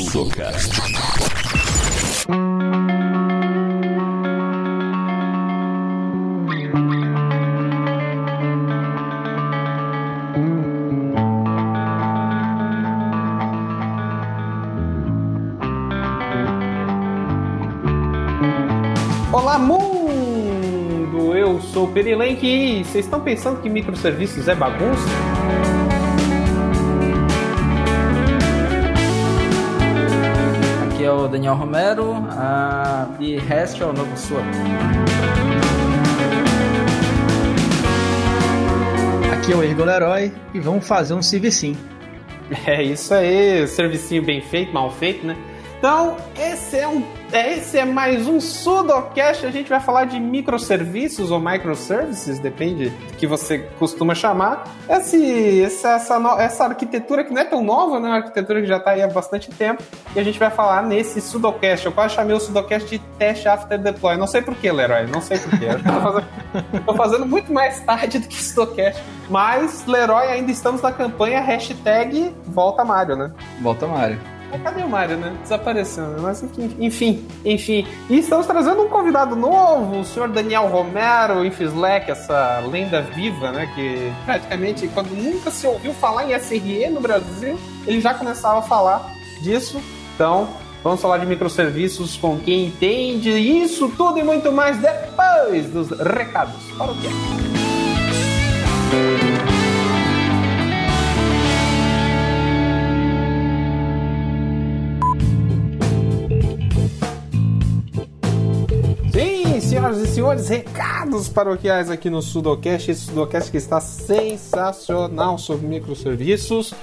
Sudocast. Olá, mundo! Eu sou o Perilenk e vocês estão pensando que microserviços é bagunça? O Daniel Romero ah, e REST é o novo SWAP. Aqui é o Ergo Leroy e vamos fazer um servicinho. É isso aí, servicinho bem feito, mal feito, né? Então, esse é um esse é mais um Sudocast. A gente vai falar de microserviços ou microservices, depende do que você costuma chamar. Esse, essa, essa, essa arquitetura que não é tão nova, né? Uma arquitetura que já está aí há bastante tempo. E a gente vai falar nesse Sudocast. Eu quase chamei o Sudocast de Test After Deploy. Não sei porquê, Leroy. Não sei porquê. Tô fazendo, fazendo muito mais tarde do que Sudocast. Mas, Leroy, ainda estamos na campanha hashtag Volta Mário, né? Volta Mário. Mas cadê o Mário, né? Desapareceu, né? Mas enfim, enfim. E estamos trazendo um convidado novo, o senhor Daniel Romero, Infislack, essa lenda viva, né? Que praticamente, quando nunca se ouviu falar em SRE no Brasil, ele já começava a falar disso. Então, vamos falar de microserviços com quem entende isso tudo e muito mais depois dos recados. Para o quê? Senhores, recados paroquiais aqui no Sudocast. Esse Sudocast que está sensacional sobre microserviços.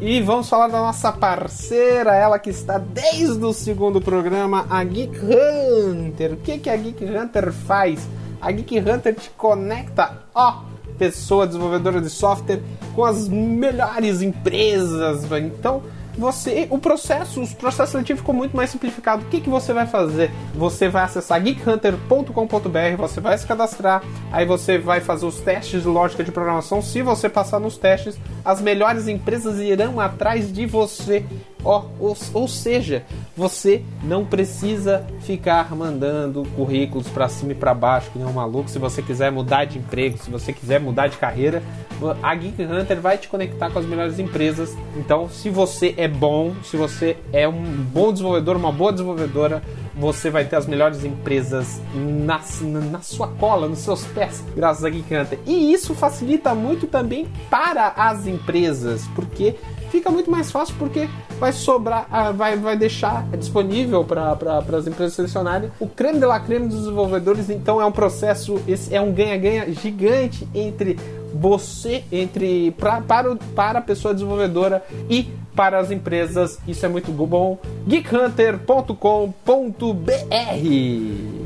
E vamos falar da nossa parceira, ela que está desde o segundo programa, a Geek Hunter. O que, que a Geek Hunter faz? A Geek Hunter te conecta, ó, pessoa desenvolvedora de software, com as melhores empresas. Então você, o processo, o processo seletivo ficou muito mais simplificado. O que, que você vai fazer? Você vai acessar geekhunter.com.br, você vai se cadastrar, aí você vai fazer os testes de lógica de programação. Se você passar nos testes, as melhores empresas irão atrás de você. Oh, ou, ou seja, você não precisa ficar mandando currículos para cima e para baixo, que nem um maluco. Se você quiser mudar de emprego, se você quiser mudar de carreira, a Geek Hunter vai te conectar com as melhores empresas. Então, se você é bom, se você é um bom desenvolvedor, uma boa desenvolvedora, você vai ter as melhores empresas na, na sua cola, nos seus pés, graças a Geek Hunter. E isso facilita muito também para as empresas, porque fica muito mais fácil porque vai sobrar, vai, vai deixar disponível para pra, as empresas selecionarem o creme de la creme dos desenvolvedores. Então é um processo, esse é um ganha-ganha gigante entre você, entre pra, para, o, para a pessoa desenvolvedora e para as empresas. Isso é muito bom. geekhunter.com.br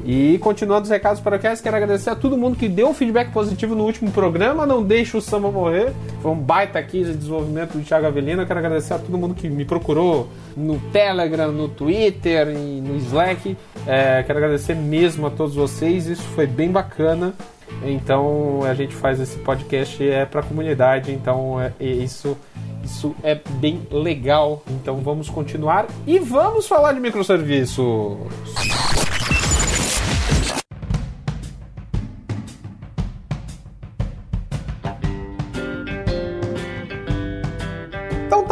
E continuando os recados para vocês, quero agradecer a todo mundo que deu um feedback positivo no último programa. Não deixe o samba morrer. Foi um baita aqui de desenvolvimento do Thiago Avelino. quero agradecer a todo mundo que me procurou no Telegram, no Twitter e no Slack. É, quero agradecer mesmo a todos vocês. Isso foi bem bacana. Então a gente faz esse podcast é para a comunidade. Então é, isso isso é bem legal. Então vamos continuar e vamos falar de microserviços.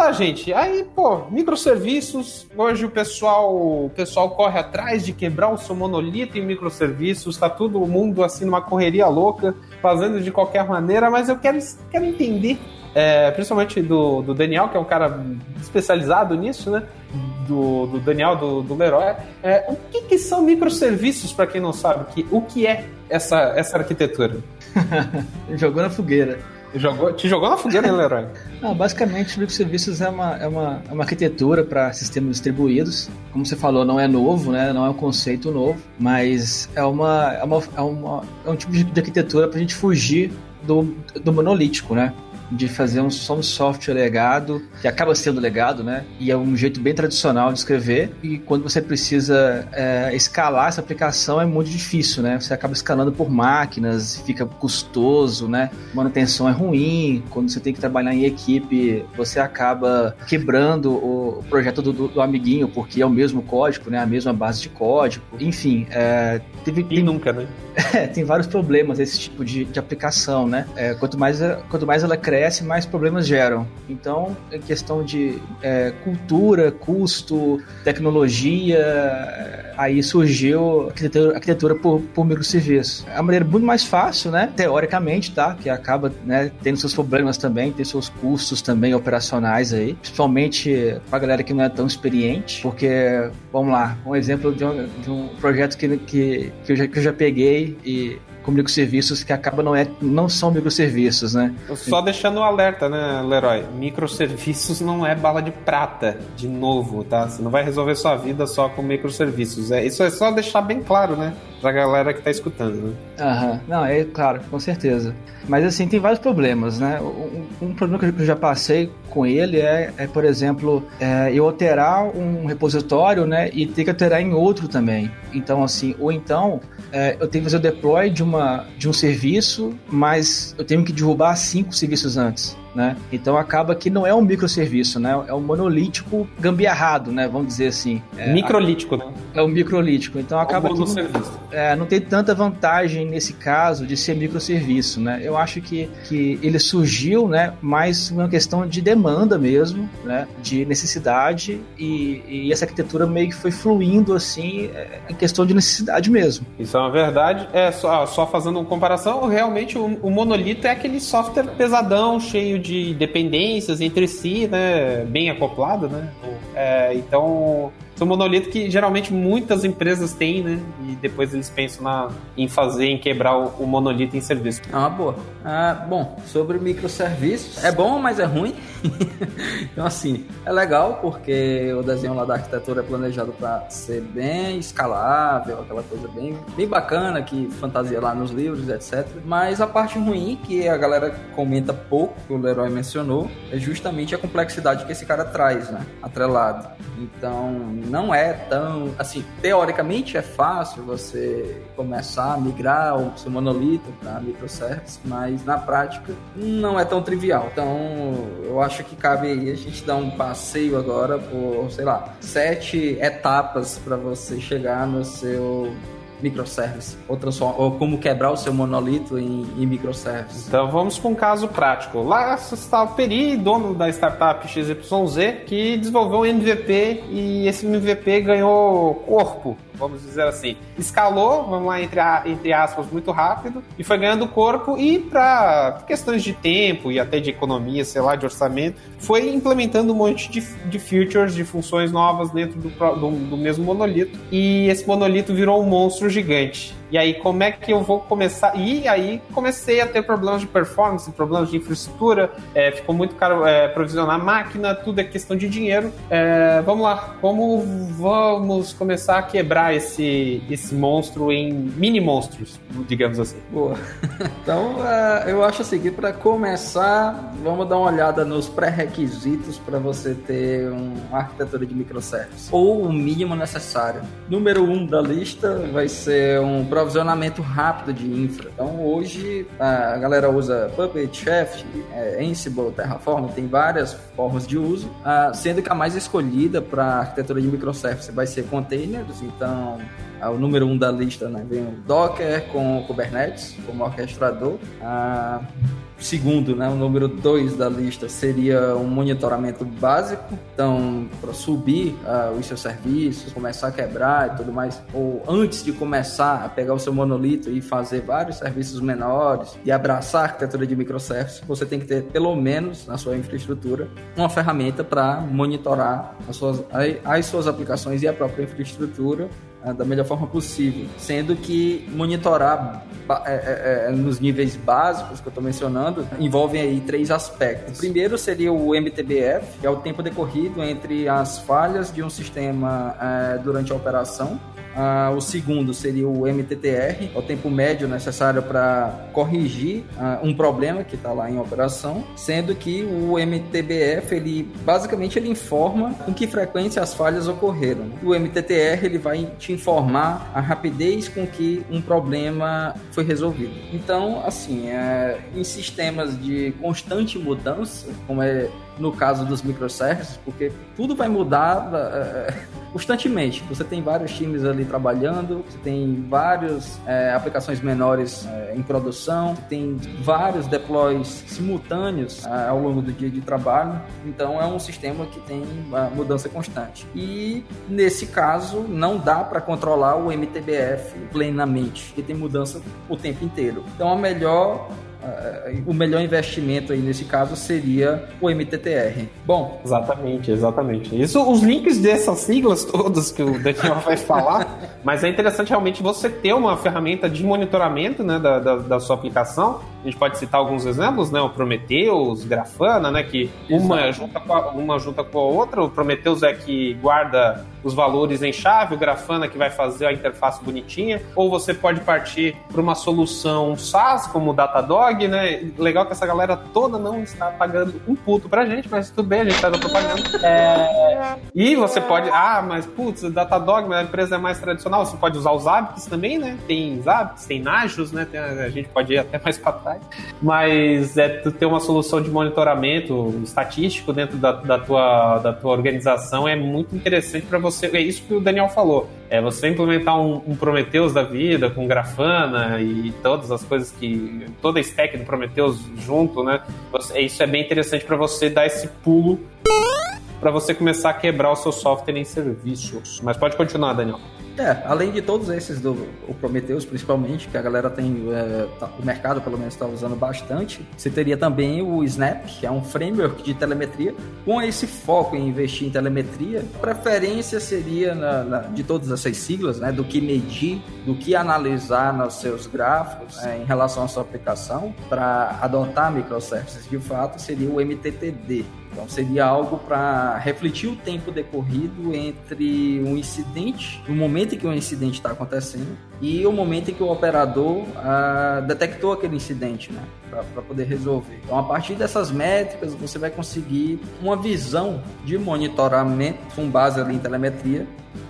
Tá, gente. Aí, pô, microserviços. Hoje o pessoal, o pessoal corre atrás de quebrar o seu monolito em microserviços. Tá todo mundo assim numa correria louca, fazendo de qualquer maneira. Mas eu quero, quero entender é, principalmente do, do, Daniel, que é um cara especializado nisso, né? Do, do Daniel, do, do Leroy. É, o que, que são microserviços, para quem não sabe? Que, o que é essa, essa arquitetura? Jogou na fogueira. Jogou, te jogou na fogueira, né, Leroy? ah, basicamente, microserviços é uma, é uma, é uma arquitetura para sistemas distribuídos. Como você falou, não é novo, né? não é um conceito novo, mas é, uma, é, uma, é, uma, é um tipo de arquitetura para a gente fugir do, do monolítico, né? De fazer um, só um software legado, que acaba sendo legado, né? E é um jeito bem tradicional de escrever. E quando você precisa é, escalar essa aplicação é muito difícil, né? Você acaba escalando por máquinas, fica custoso, né? Manutenção é ruim. Quando você tem que trabalhar em equipe, você acaba quebrando o projeto do, do, do amiguinho, porque é o mesmo código, né? A mesma base de código. Enfim, é, teve. E nunca, né? É, tem vários problemas esse tipo de, de aplicação, né? É, quanto, mais, quanto mais ela cresce, mais problemas geram. Então, em questão de é, cultura, custo, tecnologia, é, aí surgiu a arquitetura, arquitetura por, por microserviços. É uma maneira muito mais fácil, né? Teoricamente, tá? Que acaba né, tendo seus problemas também, tem seus custos também operacionais aí, principalmente pra galera que não é tão experiente, porque, vamos lá, um exemplo de um, de um projeto que, que, que, eu já, que eu já peguei e com microserviços que acaba não, é, não são microserviços, né? Só deixando o um alerta, né, Leroy? Microserviços não é bala de prata, de novo, tá? Você não vai resolver sua vida só com microserviços. É, isso é só deixar bem claro, né? Pra galera que tá escutando, né? Aham, não, é claro, com certeza. Mas assim, tem vários problemas, né? Um, um problema que eu já passei com ele é, é por exemplo, é, eu alterar um repositório, né? E ter que alterar em outro também. Então, assim, ou então é, eu tenho que fazer o deploy de, uma, de um serviço, mas eu tenho que derrubar cinco serviços antes né? Então acaba que não é um microserviço, né? É um monolítico gambiarrado, né? Vamos dizer assim. É, microlítico, né? É um microlítico. Então acaba que não, é, não tem tanta vantagem nesse caso de ser microserviço, né? Eu acho que, que ele surgiu, né? Mais uma questão de demanda mesmo, né? De necessidade e, e essa arquitetura meio que foi fluindo assim é, em questão de necessidade mesmo. Isso é uma verdade. É só, só fazendo uma comparação, realmente o, o monolito é aquele software pesadão, cheio de de dependências entre si, né? Bem acoplado, né? É, então, são monolito que geralmente muitas empresas têm, né? E depois eles pensam na, em fazer, em quebrar o, o monolito em serviço. É uma boa. Ah, bom, sobre microserviços, é bom, mas é ruim. então, assim, é legal porque o desenho lá da arquitetura é planejado para ser bem escalável, aquela coisa bem, bem bacana que fantasia lá nos livros, etc. Mas a parte ruim, que a galera comenta pouco, que o Leroy mencionou, é justamente a complexidade que esse cara traz, né? Atrelado. Então, não é tão. Assim, teoricamente é fácil você começar a migrar o seu monolito para microservices, mas na prática não é tão trivial. Então, eu acho que cabe aí a gente dar um passeio agora por, sei lá, sete etapas para você chegar no seu microservice ou, ou como quebrar o seu monolito em, em microservices. Então vamos para um caso prático. Lá está o Peri, dono da startup XYZ, que desenvolveu um MVP e esse MVP ganhou corpo vamos dizer assim, escalou, vamos lá, entre, entre aspas, muito rápido, e foi ganhando corpo, e para questões de tempo e até de economia, sei lá, de orçamento, foi implementando um monte de, de features, de funções novas dentro do, do, do mesmo monolito, e esse monolito virou um monstro gigante. E aí, como é que eu vou começar? E aí, comecei a ter problemas de performance, problemas de infraestrutura, é, ficou muito caro é, provisionar máquina, tudo é questão de dinheiro. É, vamos lá, como vamos começar a quebrar esse, esse monstro em mini monstros, digamos assim? Boa. Então, uh, eu acho assim que para começar, vamos dar uma olhada nos pré-requisitos para você ter uma arquitetura de microservices, ou o mínimo necessário. Número um da lista vai ser um provisionamento rápido de infra. Então hoje a galera usa Puppet, Chef, é, Ansible, Terraform, tem várias formas de uso, ah, sendo que a mais escolhida para arquitetura de microservices vai ser containers, então o número um da lista né, vem o Docker com o Kubernetes como orquestrador. Ah, segundo, né, o número 2 da lista seria um monitoramento básico, então para subir uh, os seus serviços, começar a quebrar e tudo mais, ou antes de começar a pegar o seu monolito e fazer vários serviços menores e abraçar a arquitetura de microservices, você tem que ter pelo menos na sua infraestrutura uma ferramenta para monitorar as suas, as suas aplicações e a própria infraestrutura da melhor forma possível, sendo que monitorar é, é, é, nos níveis básicos que eu estou mencionando envolvem aí três aspectos. O primeiro seria o MTBF, que é o tempo decorrido entre as falhas de um sistema é, durante a operação ah, o segundo seria o MTTR, é o tempo médio necessário para corrigir ah, um problema que está lá em operação, sendo que o MTBF ele basicamente ele informa com que frequência as falhas ocorreram. O MTTR ele vai te informar a rapidez com que um problema foi resolvido. Então, assim, é, em sistemas de constante mudança, como é no caso dos microservices, porque tudo vai mudar é, constantemente. Você tem vários times ali trabalhando, você tem várias é, aplicações menores é, em produção, tem vários deploys simultâneos ao longo do dia de trabalho. Então é um sistema que tem mudança constante. E nesse caso não dá para controlar o MTBF plenamente, porque tem mudança o tempo inteiro. Então a melhor o melhor investimento aí nesse caso seria o MTTR. Bom, exatamente, exatamente. Isso, os links dessas siglas todas que o Daniel vai falar, mas é interessante realmente você ter uma ferramenta de monitoramento né, da, da, da, sua aplicação. A gente pode citar alguns exemplos, né? O Prometheus, Grafana, né? Que uma junta, com a, uma junta com a outra. O Prometheus é que guarda os valores em chave, o Grafana que vai fazer a interface bonitinha. Ou você pode partir para uma solução SaaS, como o Datadog, né? Legal que essa galera toda não está pagando um puto pra gente, mas tudo bem, a gente tá dando propaganda. É... E você pode, ah, mas putz, Datadog, a empresa é mais tradicional, você pode usar os Zabbix também, né? Tem Zabbix, tem Najos, né? Tem, a gente pode ir até mais para trás. Mas é tu ter uma solução de monitoramento estatístico dentro da, da, tua, da tua organização é muito interessante para você. É isso que o Daniel falou. É você implementar um, um Prometheus da vida com Grafana e todas as coisas que. toda a stack do Prometheus junto, né? Você, isso é bem interessante para você dar esse pulo para você começar a quebrar o seu software em serviços. Mas pode continuar, Daniel. É, além de todos esses do o Prometheus, principalmente, que a galera tem, é, tá, o mercado pelo menos está usando bastante, você teria também o Snap, que é um framework de telemetria, com esse foco em investir em telemetria. A preferência seria na, na, de todas essas siglas, né, do que medir, do que analisar nos seus gráficos é, em relação à sua aplicação, para adotar microservices de fato, seria o MTTD então seria algo para refletir o tempo decorrido entre um incidente, o momento em que o incidente está acontecendo e o momento em que o operador ah, detectou aquele incidente, né, para poder resolver. Então a partir dessas métricas você vai conseguir uma visão de monitoramento com base ali em telemetria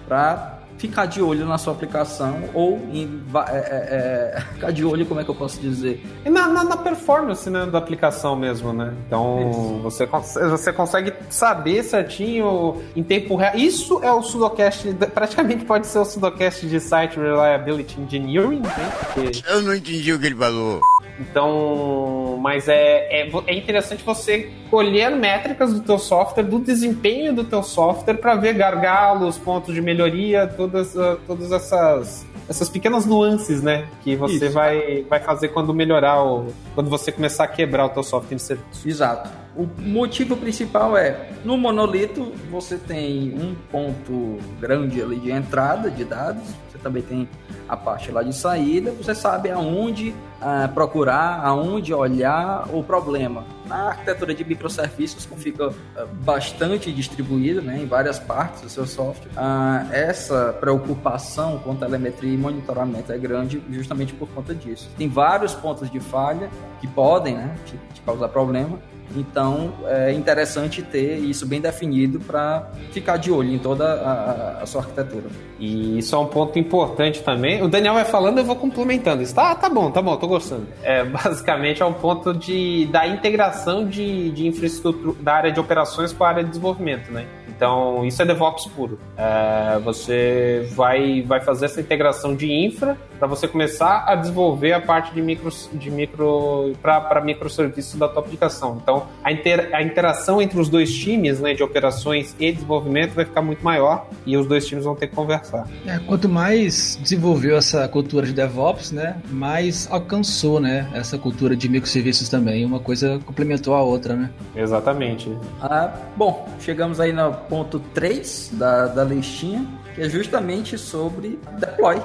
para ficar de olho na sua aplicação ou em, é, é, é, ficar de olho, como é que eu posso dizer? E na, na, na performance né, da aplicação mesmo, né? Então você, você consegue saber certinho em tempo real. Isso é o Sudocast, praticamente pode ser o Sudocast de Site Reliability Engineering, né? Porque... Eu não entendi o que ele falou. Então, mas é, é, é, interessante você colher métricas do teu software, do desempenho do teu software, para ver gargalos, pontos de melhoria, todas, uh, todas essas, essas pequenas nuances, né? Que você vai, vai fazer quando melhorar, o, quando você começar a quebrar o teu software de serviço. Exato. O motivo principal é, no monolito, você tem um ponto grande ali de entrada de dados, você também tem a parte lá de saída, você sabe aonde uh, procurar, aonde olhar o problema. Na arquitetura de microserviços, que fica uh, bastante distribuída né, em várias partes do seu software, uh, essa preocupação com telemetria e monitoramento é grande justamente por conta disso. Tem vários pontos de falha que podem né, te, te causar problema, então é interessante ter isso bem definido para ficar de olho em toda a, a, sua arquitetura. E isso é um ponto importante também. O Daniel vai falando, eu vou complementando. Isso tá, tá bom, tá bom, tô gostando. É, basicamente é um ponto de, da integração de, de infraestrutura da área de operações com a área de desenvolvimento, né? Então, isso é DevOps puro. É, você vai, vai fazer essa integração de infra para você começar a desenvolver a parte de micro, de micro para microserviços da tua aplicação. Então, a, inter, a interação entre os dois times, né, de operações e desenvolvimento vai ficar muito maior e os dois times vão ter que conversar. É, quanto mais desenvolveu essa cultura de DevOps, né, mais alcançou, né, essa cultura de microserviços também. Uma coisa complementou a outra, né? Exatamente. Ah, bom, chegamos aí no ponto 3 da, da listinha, que é justamente sobre deploy.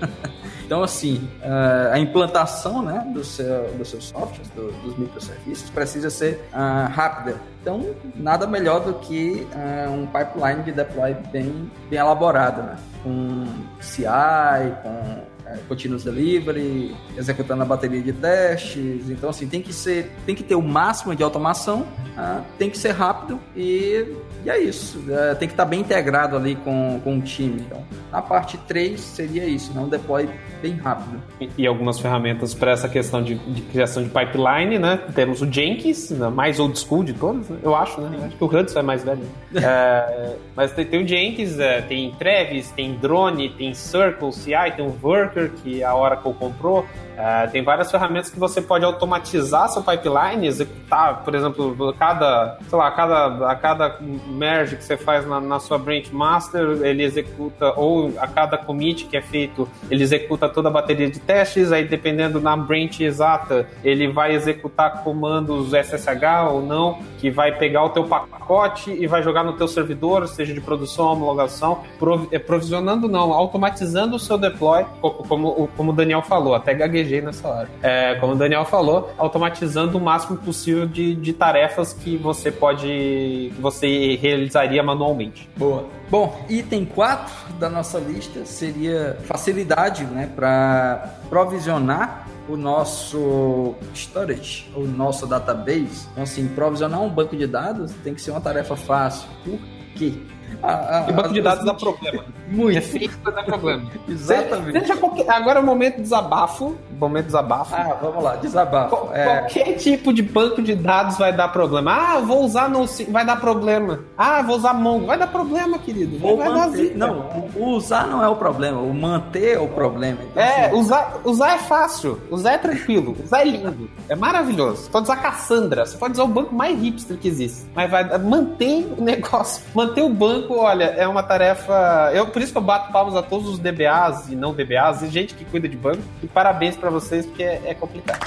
Então, assim, a implantação né, do seu, dos seus softwares, do, dos microserviços, precisa ser uh, rápida. Então, nada melhor do que uh, um pipeline de deploy bem, bem elaborado, né? com CI, com é, continuous delivery, executando a bateria de testes. Então, assim, tem que ser, tem que ter o máximo de automação, ah, tem que ser rápido e, e é isso. É, tem que estar bem integrado ali com, com o time. Então, na parte 3 seria isso, né? um deploy bem rápido. E, e algumas ferramentas para essa questão de, de, criação de pipeline, né? Temos o Jenkins, né? mais old school de todos, né? eu acho, né? Acho que o Hudson é mais velho. é, mas tem, tem, o Jenkins, tem Travis, tem Drone, tem Circle, CI, tem o Worker, que a Oracle comprou. É, tem várias ferramentas que você pode automatizar seu pipeline, executar, por exemplo, cada, sei lá, cada, a cada merge que você faz na, na, sua branch master, ele executa, ou a cada commit que é feito, ele executa toda a bateria de testes, aí dependendo da branch exata, ele vai executar comandos SSH ou não, que vai pegar o teu pacote e vai jogar no teu servidor, seja de produção homologação, é, provisionando não, automatizando o seu deploy, como, como o Daniel falou, até gaguejei nessa hora. É, como o Daniel falou, automatizando o máximo possível de, de tarefas que você pode. que você realizaria manualmente. Boa. Bom, item 4 da nossa lista seria facilidade né, para provisionar o nosso storage, o nosso database. Então, assim, provisionar um banco de dados tem que ser uma tarefa fácil. Por quê? A, a, e banco de dados dá problema. Muito. Defeito dá problema. Exatamente. Seja qualquer, agora é o momento de desabafo. Momento de desabafo. Ah, vamos lá, desabafo. é... Qualquer tipo de banco de dados vai dar problema. Ah, vou usar no vai dar problema. Ah, vou usar Mongo. Vai dar problema, querido. Vou vai manter... Dar não, o usar não é o problema, o manter é o problema. Então, é, assim... usar, usar é fácil. Usar é tranquilo. Usar é lindo. É maravilhoso. Pode usar Cassandra. Você pode usar o banco mais hipster que existe. Mas vai manter o negócio. Manter o banco, olha, é uma tarefa. Eu, por isso que eu bato palmas a todos os DBAs e não DBAs e gente que cuida de banco. E parabéns para vocês, porque é, é complicado.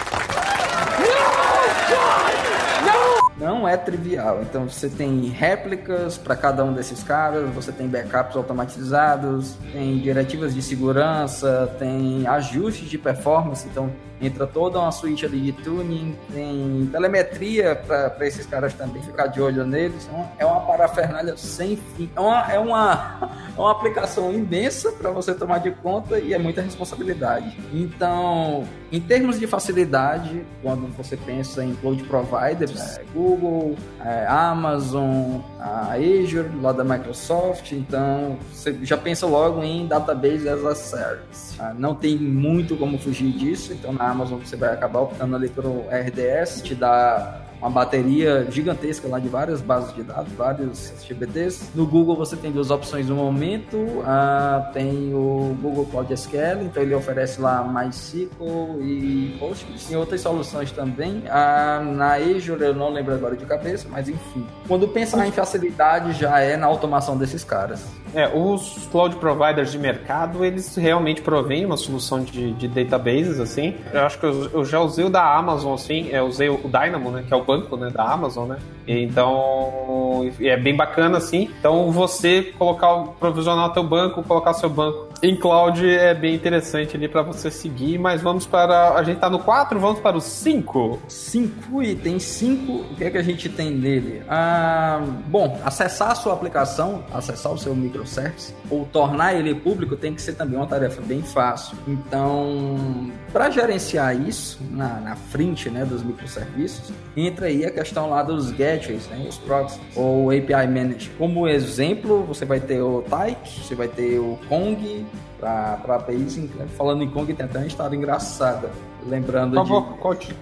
Não é trivial. Então você tem réplicas para cada um desses caras, você tem backups automatizados, tem diretivas de segurança, tem ajustes de performance. Então entra toda uma suíte ali de tuning, tem telemetria para esses caras também ficar de olho neles. Então, é uma parafernália sem fim. É uma, é uma, é uma aplicação imensa para você tomar de conta e é muita responsabilidade. Então, em termos de facilidade, quando você pensa em cloud providers, é Google, é Amazon, a Azure, lá da Microsoft, então você já pensa logo em database as a service. Ah, não tem muito como fugir disso, então na Amazon você vai acabar optando ali pelo RDS, te dá uma bateria gigantesca lá de várias bases de dados, vários GPTs. No Google você tem duas opções no momento, uh, tem o Google Cloud SQL, então ele oferece lá MySQL e Postgres. Tem outras soluções também. Uh, na Azure eu não lembro agora de cabeça, mas enfim. Quando pensar em facilidade já é na automação desses caras. É, os cloud providers de mercado, eles realmente provêm uma solução de, de databases, assim. Eu acho que eu, eu, já usei o da Amazon, assim, eu usei o Dynamo, né, que é o banco, né, da Amazon, né. Então, é bem bacana, assim. Então, você colocar, provisionar o teu banco, colocar seu banco em cloud é bem interessante ali para você seguir, mas vamos para, a gente tá no 4, vamos para o 5. 5 itens, 5, o que é que a gente tem nele? Ah, bom, acessar a sua aplicação, acessar o seu micro microservice, ou tornar ele público tem que ser também uma tarefa bem fácil. Então, para gerenciar isso na, na frente né, dos microserviços, entra aí a questão lá dos gateways, né, os proxies, ou API Manager. Como exemplo, você vai ter o Tyke, você vai ter o Kong, para APIs. Falando em Kong, tem até uma história engraçada. Lembrando Por favor, de. Conte.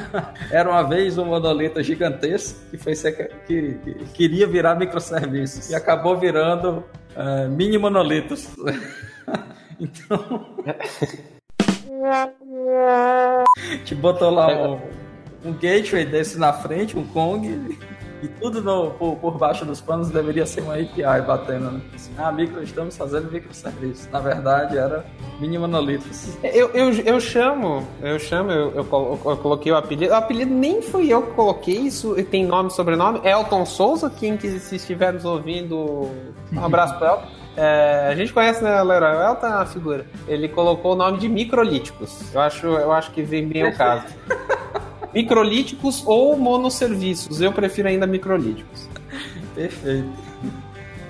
Era uma vez um monolito gigantesco que, foi que, que queria virar microserviços e acabou virando uh, mini monolitos. então. Te botou lá um um gateway desse na frente, um Kong, e tudo no, por, por, baixo dos panos deveria ser uma API batendo, né? Assim, ah, micro, estamos fazendo microserviços. Na verdade, era mini monolitos. Eu, eu, eu chamo, eu chamo, eu, eu, eu, coloquei o apelido. O apelido nem fui eu que coloquei, isso tem nome e sobrenome. Elton Souza, quem que se estiver nos ouvindo, um abraço para Elton. É, a gente conhece, né, Leroy? Elton é uma figura. Ele colocou o nome de microlíticos. Eu acho, eu acho que vem bem o caso. microlíticos ou monosserviços. Eu prefiro ainda microlíticos. Perfeito.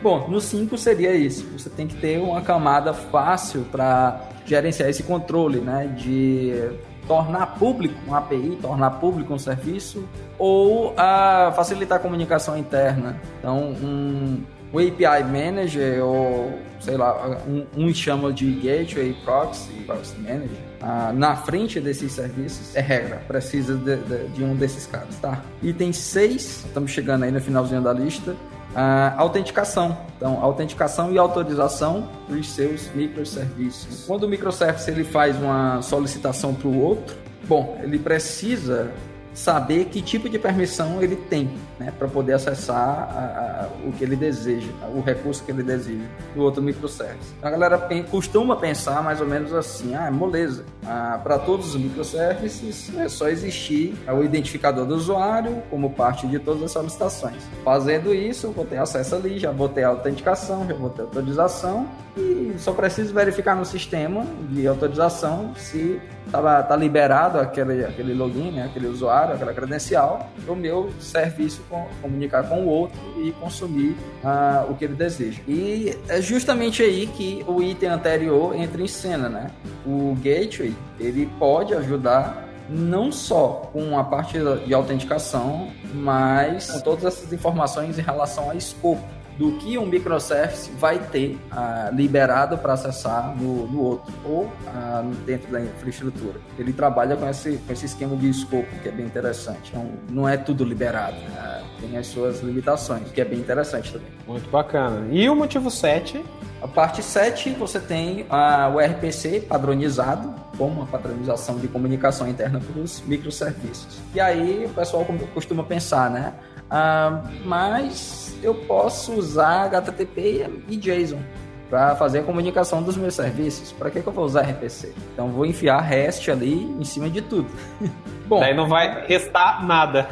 Bom, no 5 seria isso. Você tem que ter uma camada fácil para gerenciar esse controle, né? De tornar público um API, tornar público um serviço ou a facilitar a comunicação interna. Então, um, o API Manager ou, sei lá, um, um chama de Gateway Proxy, Proxy Manager, ah, na frente desses serviços é regra, precisa de, de, de, um desses caras, tá? Item 6, estamos chegando aí no finalzinho da lista, ah, autenticação. Então, autenticação e autorização dos seus microserviços. Quando o microservice ele faz uma solicitação para o outro, bom, ele precisa saber que tipo de permissão ele tem, né, para poder acessar a, a, o que ele deseja, o recurso que ele deseja do outro microservice. A galera costuma pensar mais ou menos assim, ah, moleza, ah, para todos os microservices é só existir o identificador do usuário como parte de todas as solicitações. Fazendo isso, vou ter acesso ali, já vou ter autenticação, já vou ter autorização e só preciso verificar no sistema de autorização se tá, tá liberado aquele, aquele login, né, aquele usuário, aquela credencial, o meu serviço comunicar com o outro e consumir uh, o que ele deseja. E é justamente aí que o item anterior entra em cena, né? O gateway ele pode ajudar não só com a parte de autenticação, mas com todas essas informações em relação a escopo do que um microservice vai ter ah, liberado para acessar no, no, outro ou ah, dentro da infraestrutura. Ele trabalha com esse, com esse esquema de escopo, que é bem interessante. Então, não é tudo liberado, né? Tem as suas limitações, que é bem interessante também. Muito bacana. E o motivo 7? A parte 7, você tem ah, o RPC padronizado, como uma padronização de comunicação interna para os microserviços. E aí o pessoal costuma pensar, né? Ah, mas eu posso usar HTTP e JSON para fazer a comunicação dos meus serviços. Para que, que eu vou usar RPC? Então vou enfiar REST ali em cima de tudo. Bom, daí não vai restar nada.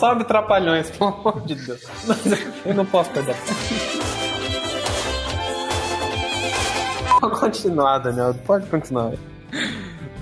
Sobe trapalhões, pelo amor de Deus. eu não posso perder. Pode continuar, Daniel. Pode continuar.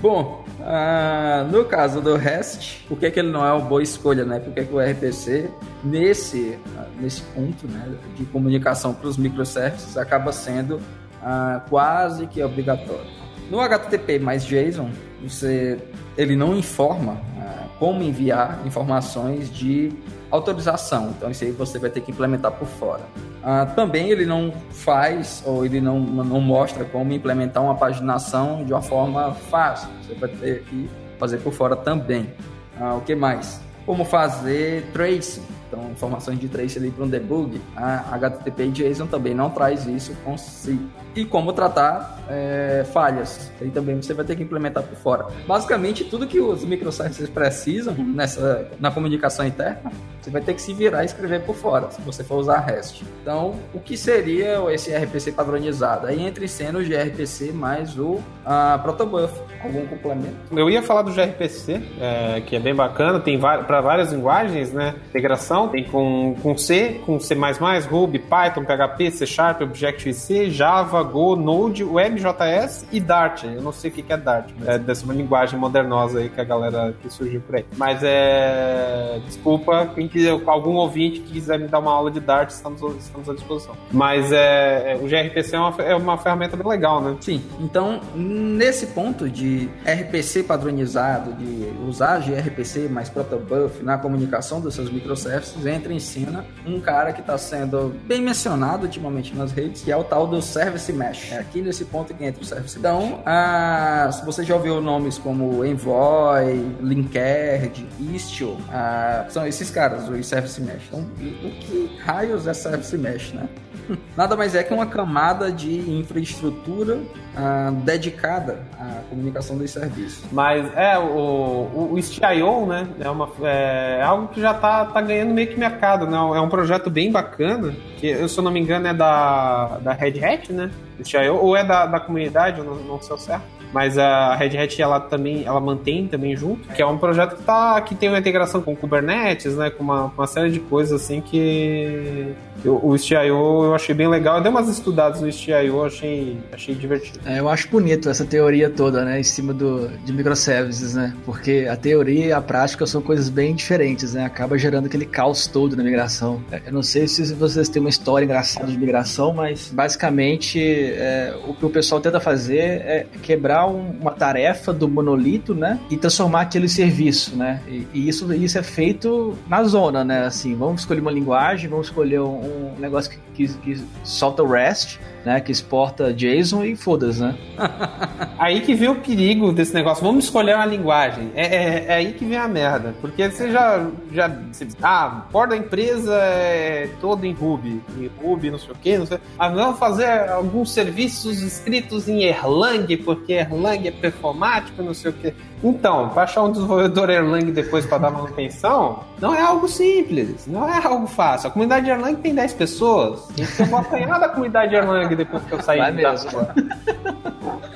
Bom, ah, no caso do REST, por que, que ele não é uma boa escolha, né? Porque que o RPC, nesse, nesse ponto né, de comunicação para os microservices, acaba sendo ah, quase que obrigatório. No HTTP mais JSON, você, ele não informa ah, como enviar informações de autorização. Então, isso aí você vai ter que implementar por fora. Ah, também ele não faz ou ele não, não mostra como implementar uma paginação de uma forma fácil. Você vai ter que fazer por fora também. Ah, o que mais? Como fazer tracing. Então, informações de trace ali para um debug. A HTTP JSON também não traz isso consigo e como tratar é, falhas. Aí também você vai ter que implementar por fora. Basicamente, tudo que os microservices precisam nessa, na comunicação interna, você vai ter que se virar e escrever por fora, se você for usar REST. Então, o que seria esse RPC padronizado? Aí entra em cena o gRPC mais o a protobuf. Algum complemento? Eu ia falar do gRPC, é, que é bem bacana, tem para várias linguagens, né? Integração, tem com, com C, com C++, Ruby, Python, PHP, C Sharp, Objective-C, Java, Go, Node, WebJS e Dart. Eu não sei o que é Dart, mas é dessa uma linguagem modernosa aí que a galera que surgiu por aí. Mas é. Desculpa, quem quiser, algum ouvinte que quiser me dar uma aula de Dart, estamos, estamos à disposição. Mas é, é o gRPC é uma, é uma ferramenta bem legal, né? Sim. Então, nesse ponto de RPC padronizado, de usar gRPC mais protobuf na comunicação dos seus microservices, entra em cena um cara que está sendo bem mencionado ultimamente nas redes, que é o tal do Service Mesh. É aqui nesse ponto que entra o Service. Então, ah, se você já ouviu nomes como Envoy, Linkerd, Istio, ah, são esses caras, o Service Mesh. Então, o que raios é Service Mesh, né? Nada mais é que uma camada de infraestrutura dedicada à comunicação dos serviços. Mas é, o, o, o Istio, né? É, uma, é algo que já tá, tá ganhando meio que mercado, né? É um projeto bem bacana, que se eu não me engano é da, da Red Hat, né? Ou é da, da comunidade, não, não sei o certo mas a Red Hat ela também ela mantém também junto, que é um projeto que tá que tem uma integração com Kubernetes, né, com uma, uma série de coisas assim que eu, o Istio eu achei bem legal. Eu dei umas estudadas no Istio, achei achei divertido. É, eu acho bonito essa teoria toda, né, em cima do de microservices, né? Porque a teoria e a prática são coisas bem diferentes, né? Acaba gerando aquele caos todo na migração. É, eu não sei se vocês têm uma história engraçada de migração, mas basicamente é, o que o pessoal tenta fazer é quebrar um, uma tarefa do monolito, né? E transformar aquele serviço, né? E, e, isso, isso é feito na zona, né? Assim, vamos escolher uma linguagem, vamos escolher um, um negócio que, que, que solta o REST, né? Que exporta JSON e foda-se, né? aí que vem o perigo desse negócio. Vamos escolher uma linguagem. É, é, é aí que vem a merda. Porque você já. já você, ah, o da empresa é todo em Ruby. Em Ruby, não sei o quê, não sei. Mas vamos fazer alguns serviços escritos em Erlang, porque Erlang é performático, não sei o quê. Então, achar um desenvolvedor Erlang depois para dar manutenção, não é algo simples, não é algo fácil. A comunidade Erlang tem 10 pessoas. Então eu vou apanhar da comunidade Erlang depois que eu sair Vai da mesmo.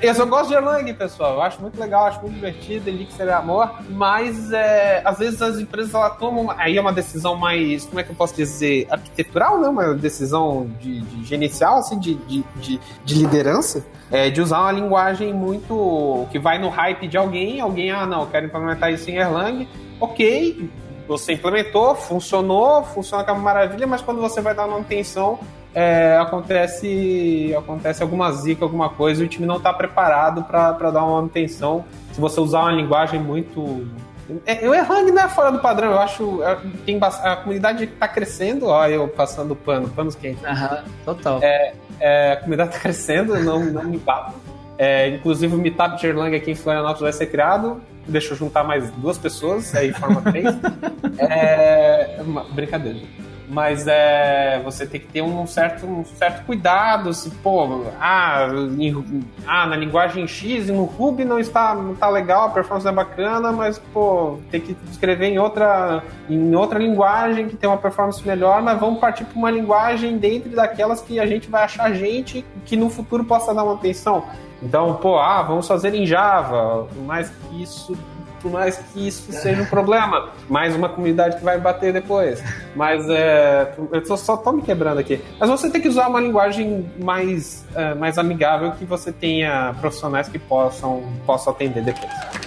Eu só gosto de Erlang, pessoal. Eu acho muito legal, acho muito divertido, Elixir é amor. Mas é, às vezes as empresas ela tomam. Aí é uma decisão mais. Como é que eu posso dizer? Arquitetural, né? Uma decisão de, de gerencial, assim, de, de, de, de liderança. É, de usar uma linguagem muito. que vai no hype de alguém. Alguém, ah, não, eu quero implementar isso em Erlang. Ok, você implementou, funcionou, funciona com maravilha, mas quando você vai dar manutenção, é, acontece acontece alguma zica, alguma coisa, e o time não está preparado para dar uma manutenção. Se você usar uma linguagem muito. É, o Erlang não é fora do padrão, eu acho. É, tem, a comunidade está crescendo, ó, eu passando pano, panos quentes. Aham, total. É, é, a comunidade está crescendo, não, não me bato. É, inclusive o Meetup de Erlang aqui em Florianópolis vai ser criado. Deixa eu juntar mais duas pessoas, aí forma três. é, uma, brincadeira mas é, você tem que ter um certo, um certo cuidado, se, pô, ah, em, ah, na linguagem X no Ruby não está, não está legal, a performance é bacana, mas, pô, tem que escrever em outra, em outra linguagem que tem uma performance melhor, mas vamos partir para uma linguagem dentro daquelas que a gente vai achar gente que no futuro possa dar uma atenção. Então, pô, ah, vamos fazer em Java, mas isso por mais que isso seja um problema. Mais uma comunidade que vai bater depois. Mas é, eu tô, só tô me quebrando aqui. Mas você tem que usar uma linguagem mais, é, mais amigável que você tenha profissionais que possam, possam atender depois.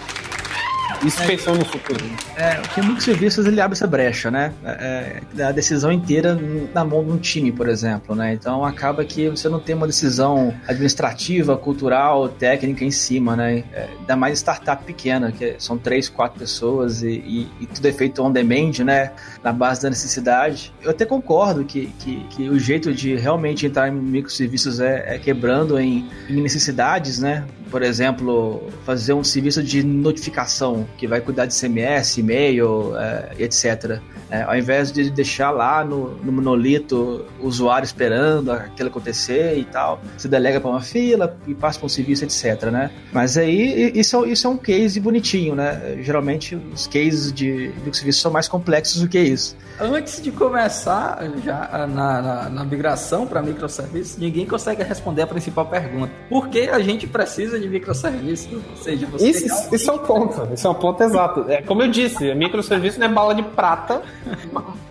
Isso é, pensando no futuro. É, porque muitos serviços ele abre essa brecha, né? É, é, a decisão inteira na mão de um time, por exemplo, né? Então acaba que você não tem uma decisão administrativa, cultural, técnica em cima, né? É, ainda mais startup pequena, que são três, quatro pessoas e, e, e, tudo é feito on demand, né? Na base da necessidade. Eu até concordo que, que, que o jeito de realmente entrar em microserviços é, é quebrando em, em necessidades, né? Por exemplo, fazer um serviço de notificação que vai cuidar de CMS, e-mail, é, etc. É, ao invés de deixar lá no, no monolito o usuário esperando aquilo acontecer e tal, se delega para uma fila e passa para um serviço, etc. Né? Mas aí isso, isso é um case bonitinho, né? Geralmente os cases de, de serviço são mais complexos do que isso. Antes de começar já na, na, na migração para microserviços, ninguém consegue responder a principal pergunta: por que a gente precisa de microserviços? Ou seja, você isso, isso é um ponto. Isso é um ponto exato. É como eu disse, microserviço não é bala de prata.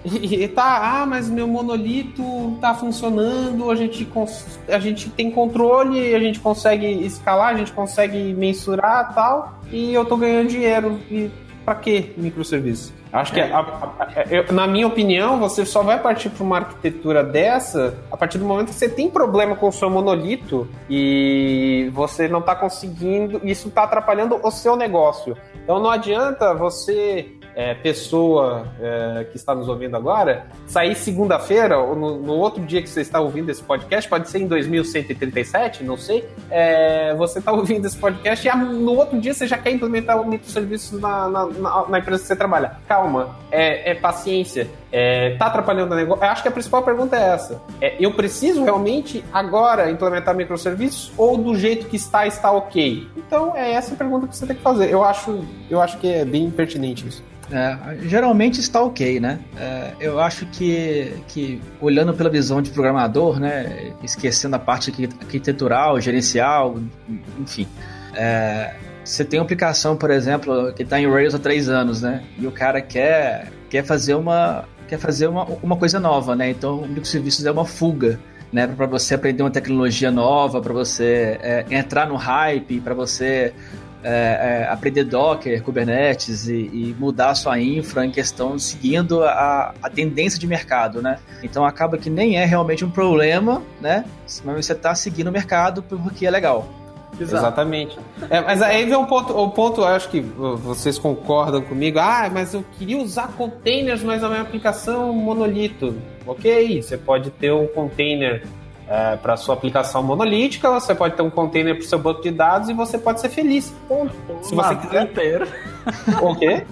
e, tá, ah, mas meu monolito tá funcionando, a gente, a gente tem controle, a gente consegue escalar, a gente consegue mensurar tal, e eu tô ganhando dinheiro. E para que microserviço? Acho que, a, a, a, eu, na minha opinião, você só vai partir para uma arquitetura dessa a partir do momento que você tem problema com o seu monolito e você não está conseguindo, isso está atrapalhando o seu negócio. Então não adianta você é, pessoa é, que está nos ouvindo agora, sair segunda-feira, ou no, no, outro dia que você está ouvindo esse podcast, pode ser em 2137, não sei, é, você está ouvindo esse podcast e no outro dia você já quer implementar o microserviço na, na, na, na empresa que você trabalha. Calma, é, é paciência. É, tá atrapalhando o negócio? Eu acho que a principal pergunta é essa. É, eu preciso realmente agora implementar microserviços ou do jeito que está, está ok? Então é essa a pergunta que você tem que fazer. Eu acho, eu acho que é bem pertinente isso. É, geralmente está ok, né? É, eu acho que, que, olhando pela visão de programador, né, esquecendo a parte arquitetural, gerencial, enfim, é, você tem uma aplicação, por exemplo, que está em Rails há três anos, né? E o cara quer, quer fazer uma quer fazer uma, uma coisa nova, né? Então, o microserviços é uma fuga né, para você aprender uma tecnologia nova, para você é, entrar no hype, para você é, é, aprender Docker, Kubernetes e, e, mudar a sua infra em questão seguindo a, a, tendência de mercado, né? Então acaba que nem é realmente um problema, né? Mas você está seguindo o mercado porque é legal. Exato. Exatamente. É, mas aí vem um ponto, o ponto, acho que vocês concordam comigo. Ah, mas eu queria usar containers, mas a minha aplicação é monolito. Ok, você pode ter um container é, para sua aplicação monolítica, você pode ter um container para o seu banco de dados e você pode ser feliz. Ponto. Se você quiser. inteiro. O quê?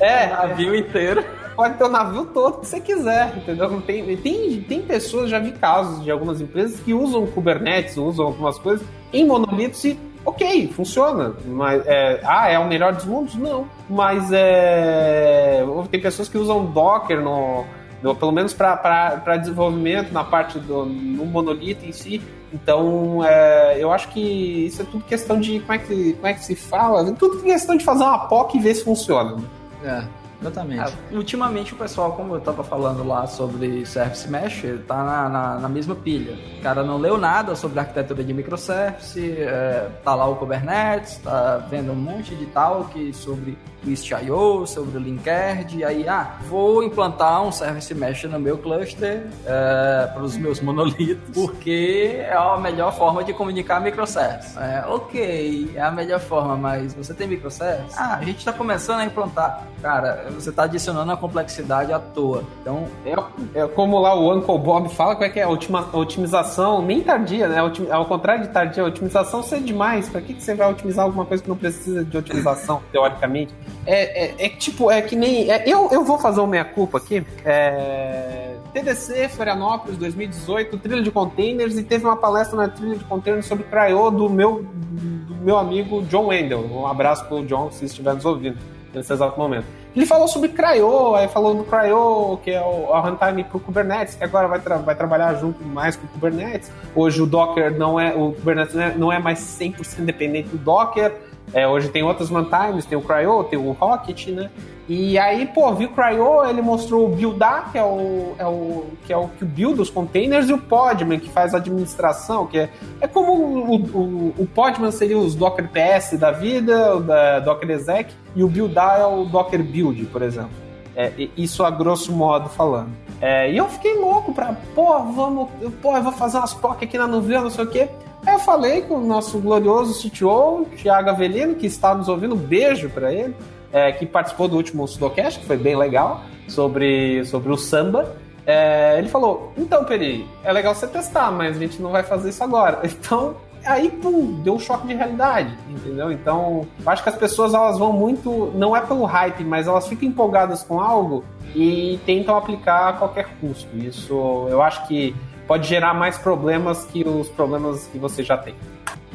É. O navio inteiro. Pode ter o navio todo que você quiser, entendeu? Tem, tem, tem pessoas, já vi casos de algumas empresas que usam Kubernetes, usam algumas coisas em monolitos e ok, funciona. Mas é, ah, é o melhor dos mundos? Não. Mas é, tem pessoas que usam Docker no, pelo menos para desenvolvimento na parte do no monolito em si. Então, é, eu acho que isso é tudo questão de como é que, como é que se fala, tudo questão de fazer uma POC e ver se funciona. É. Exatamente. É, ultimamente o pessoal, como eu tava falando lá sobre Service Mesh, tá na, na, na, mesma pilha. O cara não leu nada sobre arquitetura de microservice, é, tá lá o Kubernetes, tá vendo um monte de talk sobre o Istio, sobre o Linkerd, e aí, ah, vou implantar um Service Mesh no meu cluster é, para os meus monolitos, porque é a melhor forma de comunicar microservice. É, ok, é a melhor forma, mas você tem microservice? Ah, a gente está começando a implantar. Cara, você está adicionando a complexidade à toa. Então. É, é como lá o Uncle Bob fala, como é que é? Otima, otimização nem tardia, né? Ao contrário de tardia, otimização ser demais. Para que, que você vai otimizar alguma coisa que não precisa de otimização, teoricamente? É, é, é, tipo, é que nem. É, eu, eu vou fazer uma meia-culpa aqui. É, TDC, Florianópolis, 2018, trilha de containers, e teve uma palestra na trilha de containers sobre Cryo do meu, do meu amigo John Wendell. Um abraço pro John, se estiver nos ouvindo nesse exato momento. Ele falou sobre Cryo, aí falou do Cryo, que é o, a runtime para o Kubernetes, que agora vai, tra vai trabalhar junto mais com o Kubernetes. Hoje o Docker não é, o Kubernetes não é, não é mais 100% dependente do Docker. É, hoje tem outras runtimes, tem o Cryo, tem o Rocket, né? E aí, pô, vi o Cryo, ele mostrou o buildar, que é o, é o que é o que build os containers, e o Podman, que faz a administração, que é, é como o, o, o Podman seria os Docker PS da vida, o da Docker Exec, e o buildar é o Docker Build, por exemplo. É, isso a grosso modo falando. É, e eu fiquei louco pra, pô, vamos, pô, eu vou fazer umas POC aqui na nuvem, não sei o quê. Eu falei com o nosso glorioso CTO, Thiago Avelino, que está nos ouvindo, um beijo para ele, é, que participou do último Sudocast, que foi bem legal, sobre, sobre o samba. É, ele falou: Então, Peri, é legal você testar, mas a gente não vai fazer isso agora. Então, aí, pum, deu um choque de realidade, entendeu? Então, acho que as pessoas elas vão muito, não é pelo hype, mas elas ficam empolgadas com algo e tentam aplicar a qualquer custo. Isso eu acho que pode gerar mais problemas que os problemas que você já tem.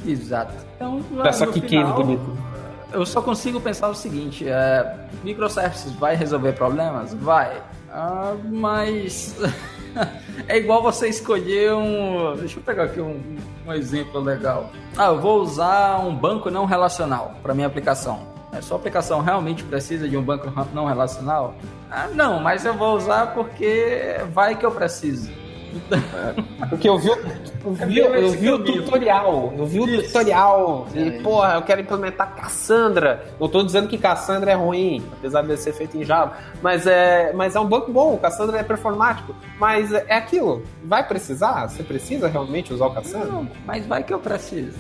Exato. Então, Peça que final, bonito. Eu só consigo pensar o seguinte: é, microservices vai resolver problemas? Vai. Ah, mas é igual você escolher um. Deixa eu pegar aqui um, um exemplo legal. Ah, eu vou usar um banco não relacional para minha aplicação. A sua aplicação realmente precisa de um banco não relacional? Ah, não, mas eu vou usar porque vai que eu preciso. Porque eu vi, eu vi, eu vi o tutorial. Eu vi o Isso. tutorial. E, porra, eu quero implementar Cassandra. Não tô dizendo que Cassandra é ruim, apesar de ser feito em Java. Mas é, mas é um banco bom. Cassandra é performático. Mas é aquilo. Vai precisar? Você precisa realmente usar o Cassandra? Não, mas vai que eu preciso.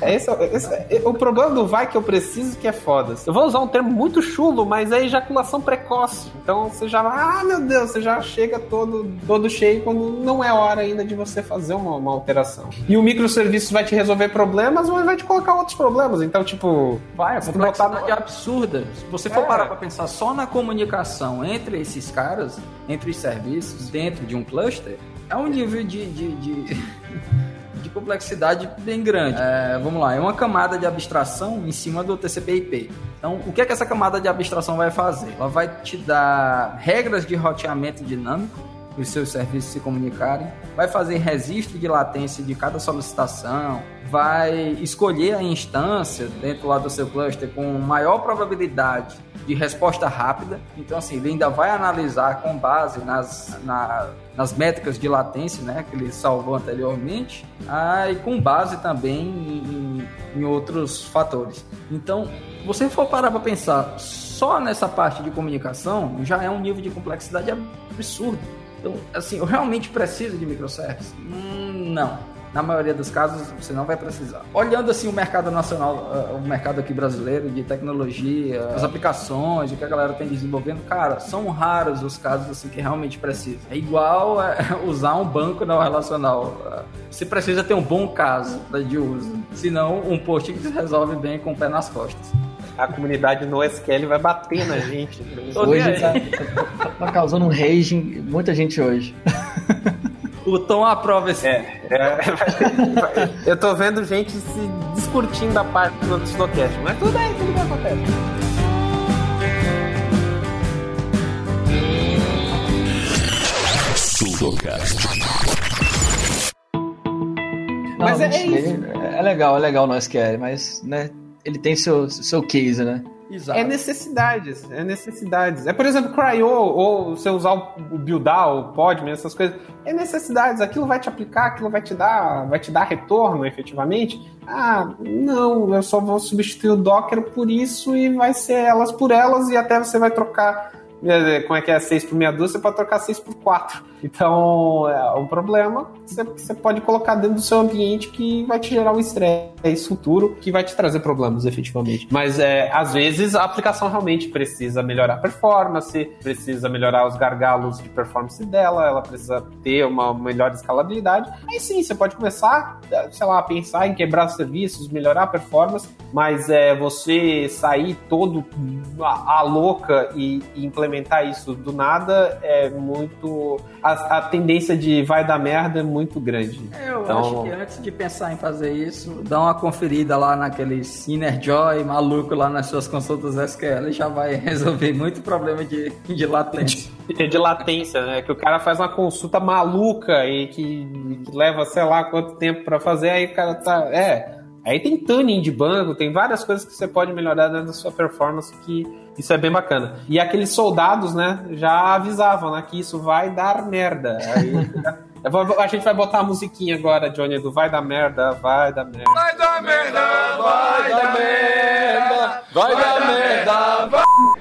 É esse, esse, é, o problema do vai que eu preciso que é foda. Eu vou usar um termo muito chulo, mas é ejaculação precoce. Então você já, ah, meu Deus, você já chega todo, todo cheio quando não é hora ainda de você fazer uma, uma alteração. E o microserviço vai te resolver problemas, mas vai te colocar outros problemas. Então, tipo. Vai, a complexidade no... é absurda. Se você for é. parar pra pensar só na comunicação entre esses caras, entre os serviços, dentro de um cluster, é um nível de, de, de... de complexidade bem grande. É, vamos lá, é uma camada de abstração em cima do TCP/IP. Então, o que é que essa camada de abstração vai fazer? Ela vai te dar regras de roteamento dinâmico os seus serviços se comunicarem, vai fazer registro de latência de cada solicitação, vai escolher a instância dentro lá do seu cluster com maior probabilidade de resposta rápida. Então, assim, ele ainda vai analisar com base nas, na, nas métricas de latência, né, que ele salvou anteriormente, ah, e com base também em, em outros fatores. Então, você for parar para pensar só nessa parte de comunicação, já é um nível de complexidade absurdo. Então, assim, eu realmente preciso de microservices? Hum, não. Na maioria dos casos, você não vai precisar. Olhando assim o mercado nacional, uh, o mercado aqui brasileiro de tecnologia, as aplicações, o que a galera tem desenvolvendo, cara, são raros os casos assim que realmente precisa. É igual uh, usar um banco não relacional. Uh, você precisa ter um bom caso de uso, senão um post que resolve bem com o pé nas costas a comunidade no SQL vai bater na gente. Hoje tá, tá, causando um rage em muita gente hoje. O Tom aprova esse. É, é, eu tô vendo gente se discutindo da parte do Snowcast, mas tudo bem, tudo bem acontece. Sudocast. Mas é, é isso. É legal, é legal no SQL, mas né, ele tem seu, seu case, né? Exato. É necessidades, é necessidades. É, por exemplo, Cryo, ou você usar o buildar, o Podman, essas coisas. É necessidades, aquilo vai te aplicar, aquilo vai te dar, vai te dar retorno efetivamente. Ah, não, eu só vou substituir o Docker por isso e vai ser elas por elas e até você vai trocar como é que é 6 por meia dúzia, você pode trocar 6 por 4. Então, é um problema que você pode colocar dentro do seu ambiente que vai te gerar um estresse futuro, que vai te trazer problemas, efetivamente. Mas, é, às vezes, a aplicação realmente precisa melhorar a performance, precisa melhorar os gargalos de performance dela, ela precisa ter uma melhor escalabilidade. Aí sim, você pode começar, sei lá, a pensar em quebrar serviços, melhorar a performance, mas é, você sair todo a, a louca e, e implementar isso do nada é muito a, a, tendência de vai dar merda é muito grande. Eu então... acho que antes de pensar em fazer isso, dá uma conferida lá naqueles Inner Joy maluco lá nas suas consultas SQL já vai resolver muito problema de, de latência. De, de latência, né? Que o cara faz uma consulta maluca e que, que leva sei lá quanto tempo para fazer, aí o cara tá. É. Aí tem tuning de banco, tem várias coisas que você pode melhorar dentro da sua performance que isso é bem bacana. E aqueles soldados, né, já avisavam, né, que isso vai dar merda. Aí, a gente vai botar a musiquinha agora, Johnny, do vai dar merda, vai dar merda. Vai dar merda, vai dar merda, vai dar merda, vai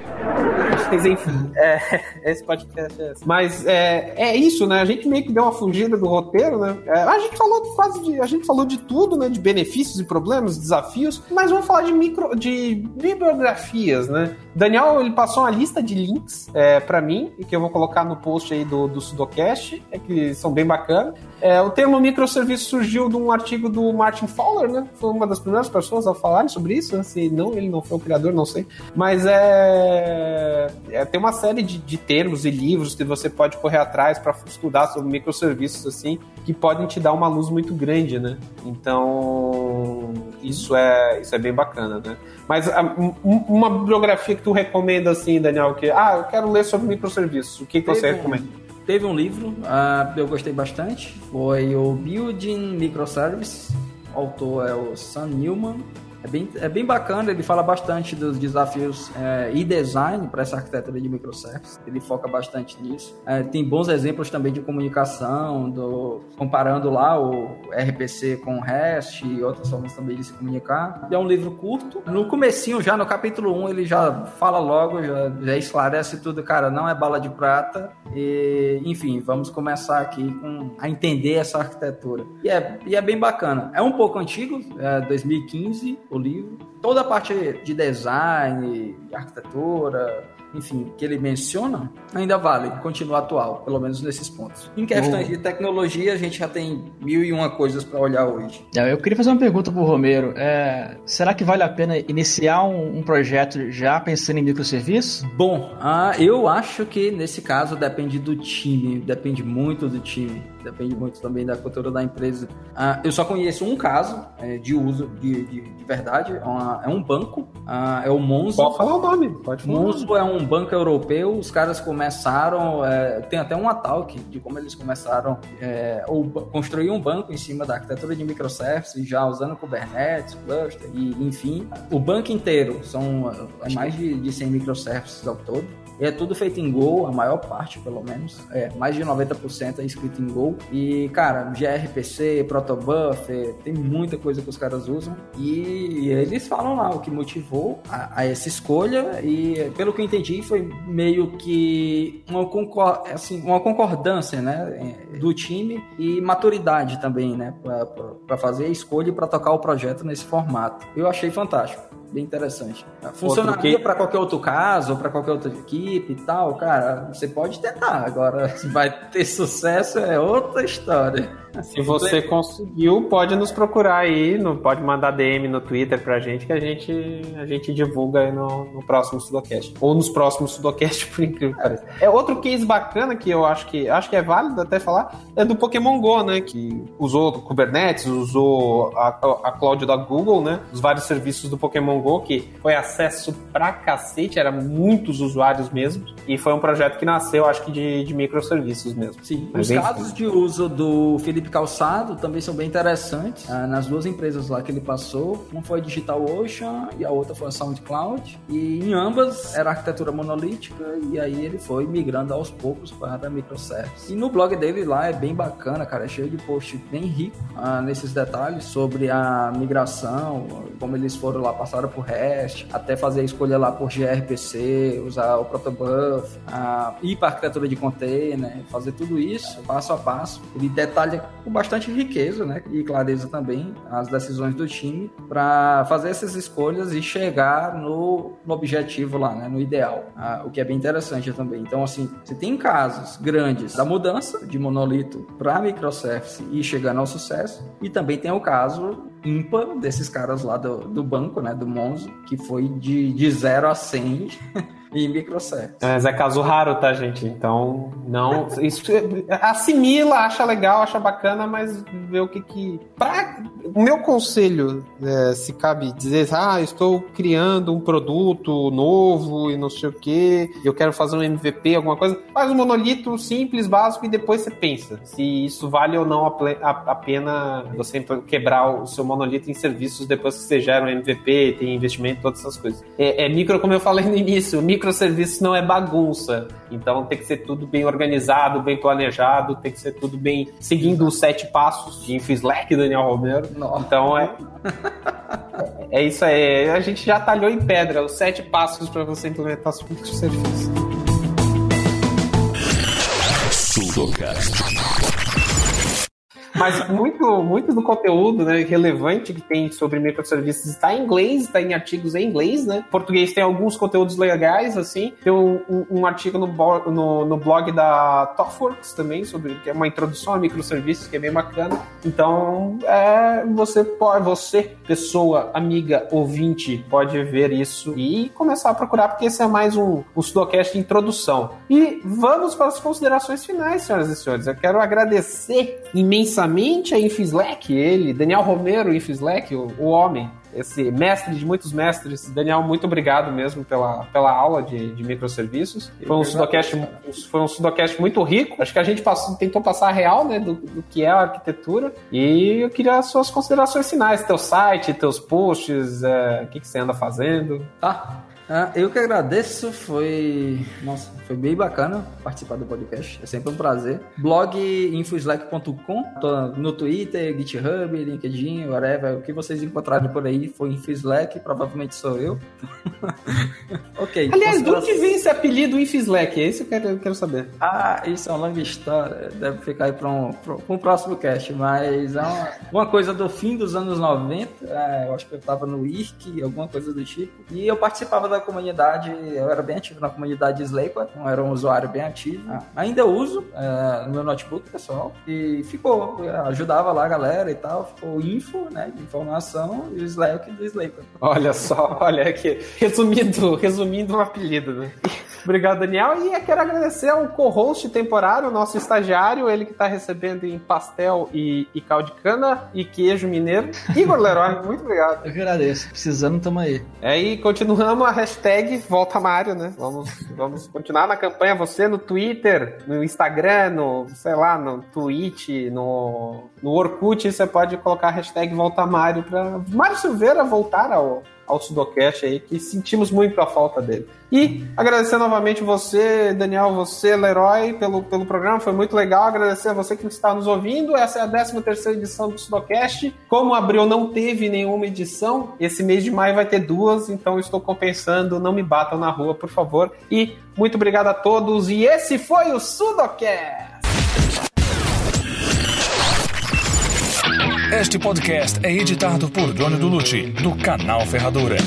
mas enfim, é, esse podcast é esse. Mas é, é isso, né? A gente meio que deu uma fugida do roteiro, né? É, a gente falou quase de. A gente falou de tudo, né? De benefícios e problemas, desafios, mas vamos falar de micro. de bibliografias, né? Daniel, ele passou uma lista de links é, para mim, que eu vou colocar no post aí do, do Sudocast, é, que são bem bacanas. É, o termo microserviço surgiu de um artigo do Martin Fowler, né? Foi uma das primeiras pessoas a falar sobre isso. Né? Se não, ele não foi o criador, não sei. Mas é, é tem uma série de, de, termos e livros que você pode correr atrás para estudar sobre microserviços assim, que podem te dar uma luz muito grande, né? Então isso é isso é bem bacana, né? Mas a, um, uma bibliografia que tu recomenda assim, Daniel, que ah, eu quero ler sobre microserviços. O que, que você recomenda? Teve um livro, uh, eu gostei bastante, foi o Building Microservices, o autor é o Sam Newman, É bem, é bem bacana, ele fala bastante dos desafios é, e design para essa arquitetura de microservices. Ele foca bastante nisso. É, tem bons exemplos também de comunicação, do, comparando lá o RPC com o REST e outras formas também de se comunicar. É um livro curto. No comecinho, já no capítulo 1, ele já fala logo, já, já esclarece tudo, cara, não é bala de prata. E, enfim, vamos começar aqui com, a entender essa arquitetura. E é, e é bem bacana. É um pouco antigo, é 2015 o livro. Toda a parte de design, de arquitetura, enfim, que ele menciona, ainda vale, continua atual, pelo menos nesses pontos. Em questões de tecnologia, a gente já tem mil e uma coisas para olhar hoje. É, eu queria fazer uma pergunta pro Romero. É, será que vale a pena iniciar um, um projeto já pensando em microserviços? Bom, uh, eu acho que nesse caso depende do time, depende muito do time depende muito também da cultura da empresa. Uh, eu só conheço um caso é, de uso de, de, de verdade, é, uma, é, um banco, uh, é o Monzo. Pode falar o nome, pode falar. Monzo é um banco europeu, os caras começaram, é, tem até um talk de como eles começaram é, ou construir um banco em cima da arquitetura de microservices, já usando Kubernetes, cluster, e enfim. O banco inteiro são é, mais de, de 100 microservices ao todo. É tudo feito em Go, a maior parte, pelo menos. É, mais de 90% é escrito em Go. E, cara, gRPC, Protobuffer, tem muita coisa que os caras usam. E eles falam lá o que motivou a, a essa escolha. E, pelo que eu entendi, foi meio que uma, concor assim, uma concordância, né? Do time e maturidade também, né? Para fazer a escolha e para tocar o projeto nesse formato. Eu achei fantástico bem interessante. Funcionaria que... para qualquer outro caso, ou para qualquer outra equipe e tal, cara, você pode tentar. Agora, se vai ter sucesso é outra história. Se você conseguiu, pode nos procurar aí, no, pode mandar DM no Twitter pra gente que a gente, a gente divulga aí no, no próximo Sudocast. Ou nos próximos Sudocast, por incrível que pareça. É outro case bacana que eu acho que acho que é válido até falar, é do Pokémon GO, né? Que usou o Kubernetes, usou a, a cloud da Google, né? Os vários serviços do Pokémon GO, que foi acesso pra cacete, era muitos usuários mesmo. E foi um projeto que nasceu, acho que, de, de microserviços mesmo. Sim. Mas Os casos de uso do Felipe Felipe Calçado também são bem interessantes. Ah, nas duas empresas lá que ele passou, uma foi a Digital Ocean e a outra foi a SoundCloud. E em ambas era arquitetura monolítica e aí ele foi migrando aos poucos para microservices. E no blog dele lá é bem bacana, cara, é cheio de post bem rico ah, nesses detalhes sobre a migração, como eles foram lá, passaram por REST, até fazer a escolha lá por gRPC, usar o protobuf, ah, ir para arquitetura de container, fazer tudo isso passo a passo. Ele detalha com bastante riqueza, né, e clareza também as decisões do time para fazer essas escolhas e chegar no, no objetivo lá, né, no ideal, ah, o que é bem interessante também. Então, assim, você tem casos grandes da mudança de monolito para microservice e chegando ao sucesso, e também tem o caso ímpar desses caras lá do, do banco, né, do Monzo, que foi de, de 0 a 100 em microservices. Mas é caso raro, tá, gente? Então, não. Isso, assimila, acha legal, acha bacana, mas vê o que que. Pra, o meu conselho, é, se cabe dizer, ah, estou criando um produto novo e não sei o que, eu quero fazer um MVP, alguma coisa, faz um monolito simples, básico e depois você pensa se isso vale ou não a, a, a pena você quebrar o seu monolito em serviços depois que você gera um MVP, tem investimento, todas essas coisas. É, é micro, como eu falei no início, micro microserviço não é bagunça. Então tem que ser tudo bem organizado, bem planejado, tem que ser tudo bem seguindo os sete passos de Infislack, Daniel Romero. Nossa. Então é. é isso aí. A gente já talhou em pedra os sete passos para você implementar os microserviços. Sudocast. Mas muito, muito do conteúdo né, relevante que tem sobre microserviços está em inglês, está em artigos em inglês, né? Português tem alguns conteúdos legais, assim. Tem um, um, artigo no, no, no, blog da TopWorks também, sobre que é uma introdução a microserviços, que é bem bacana. Então, é, você pode, você, pessoa, amiga, ouvinte, pode ver isso e começar a procurar, porque esse é mais um, um Sudocast de introdução. E vamos para as considerações finais, senhoras e senhores. Eu quero agradecer imensamente a Infislack, ele, Daniel Romero Infislack, o, o homem, esse mestre de muitos mestres. Daniel, muito obrigado mesmo pela, pela aula de, de microserviços. Foi um, sudocast, foi um sudocast muito rico. Acho que a gente passou, tentou passar a real né, do, do que é a arquitetura. E eu queria as suas considerações finais. Teu site, teus posts, é, o que, que você anda fazendo. Tá. Ah, eu que agradeço, foi. Nossa, foi bem bacana participar do podcast. É sempre um prazer. Blog infoslack.com, tô no Twitter, GitHub, LinkedIn, whatever. O que vocês encontrarem por aí foi Infoslack, provavelmente sou eu. ok. Aliás, de onde vem esse apelido Infoslack? É isso que eu quero, eu quero saber. Ah, isso é uma longa história. Deve ficar aí para um, um próximo cast, mas é uma, uma, coisa do fim dos anos 90. É, eu acho que eu tava no IRC, alguma coisa do tipo. E eu participava da da comunidade, eu era bem ativo na comunidade Slaper, então era um usuário bem ativo. Ah. Ainda uso é, no meu notebook pessoal e ficou, ajudava lá a galera e tal, ficou info, né, de informação e o Slack do Slaper. Olha só, olha aqui, resumindo, resumindo um apelido, né? Obrigado, Daniel. E eu quero agradecer ao co-host temporário, nosso estagiário, ele que está recebendo em pastel e, e caldo de cana e queijo mineiro. Igor Leroy, muito obrigado. Eu que agradeço. Precisando, tamo aí. É, e continuamos a hashtag Volta Mário, né? Vamos, vamos continuar na campanha. Você no Twitter, no Instagram, no, sei lá, no Twitch, no, no Orkut, você pode colocar a hashtag Volta Mário para Mário Silveira voltar ao, ao Sudocast aí, que sentimos muito a falta dele. E agradecer novamente você, Daniel, você, Leroy, pelo, pelo programa, foi muito legal. Agradecer a você que está nos ouvindo. Essa é a 13 terceira edição do Sudocast. Como abril não teve nenhuma edição, esse mês de maio vai ter duas, então estou compensando. Não me batam na rua, por favor. E muito obrigado a todos. E esse foi o Sudocast! Este podcast é editado por Johnny Dulucci, do canal Ferradura.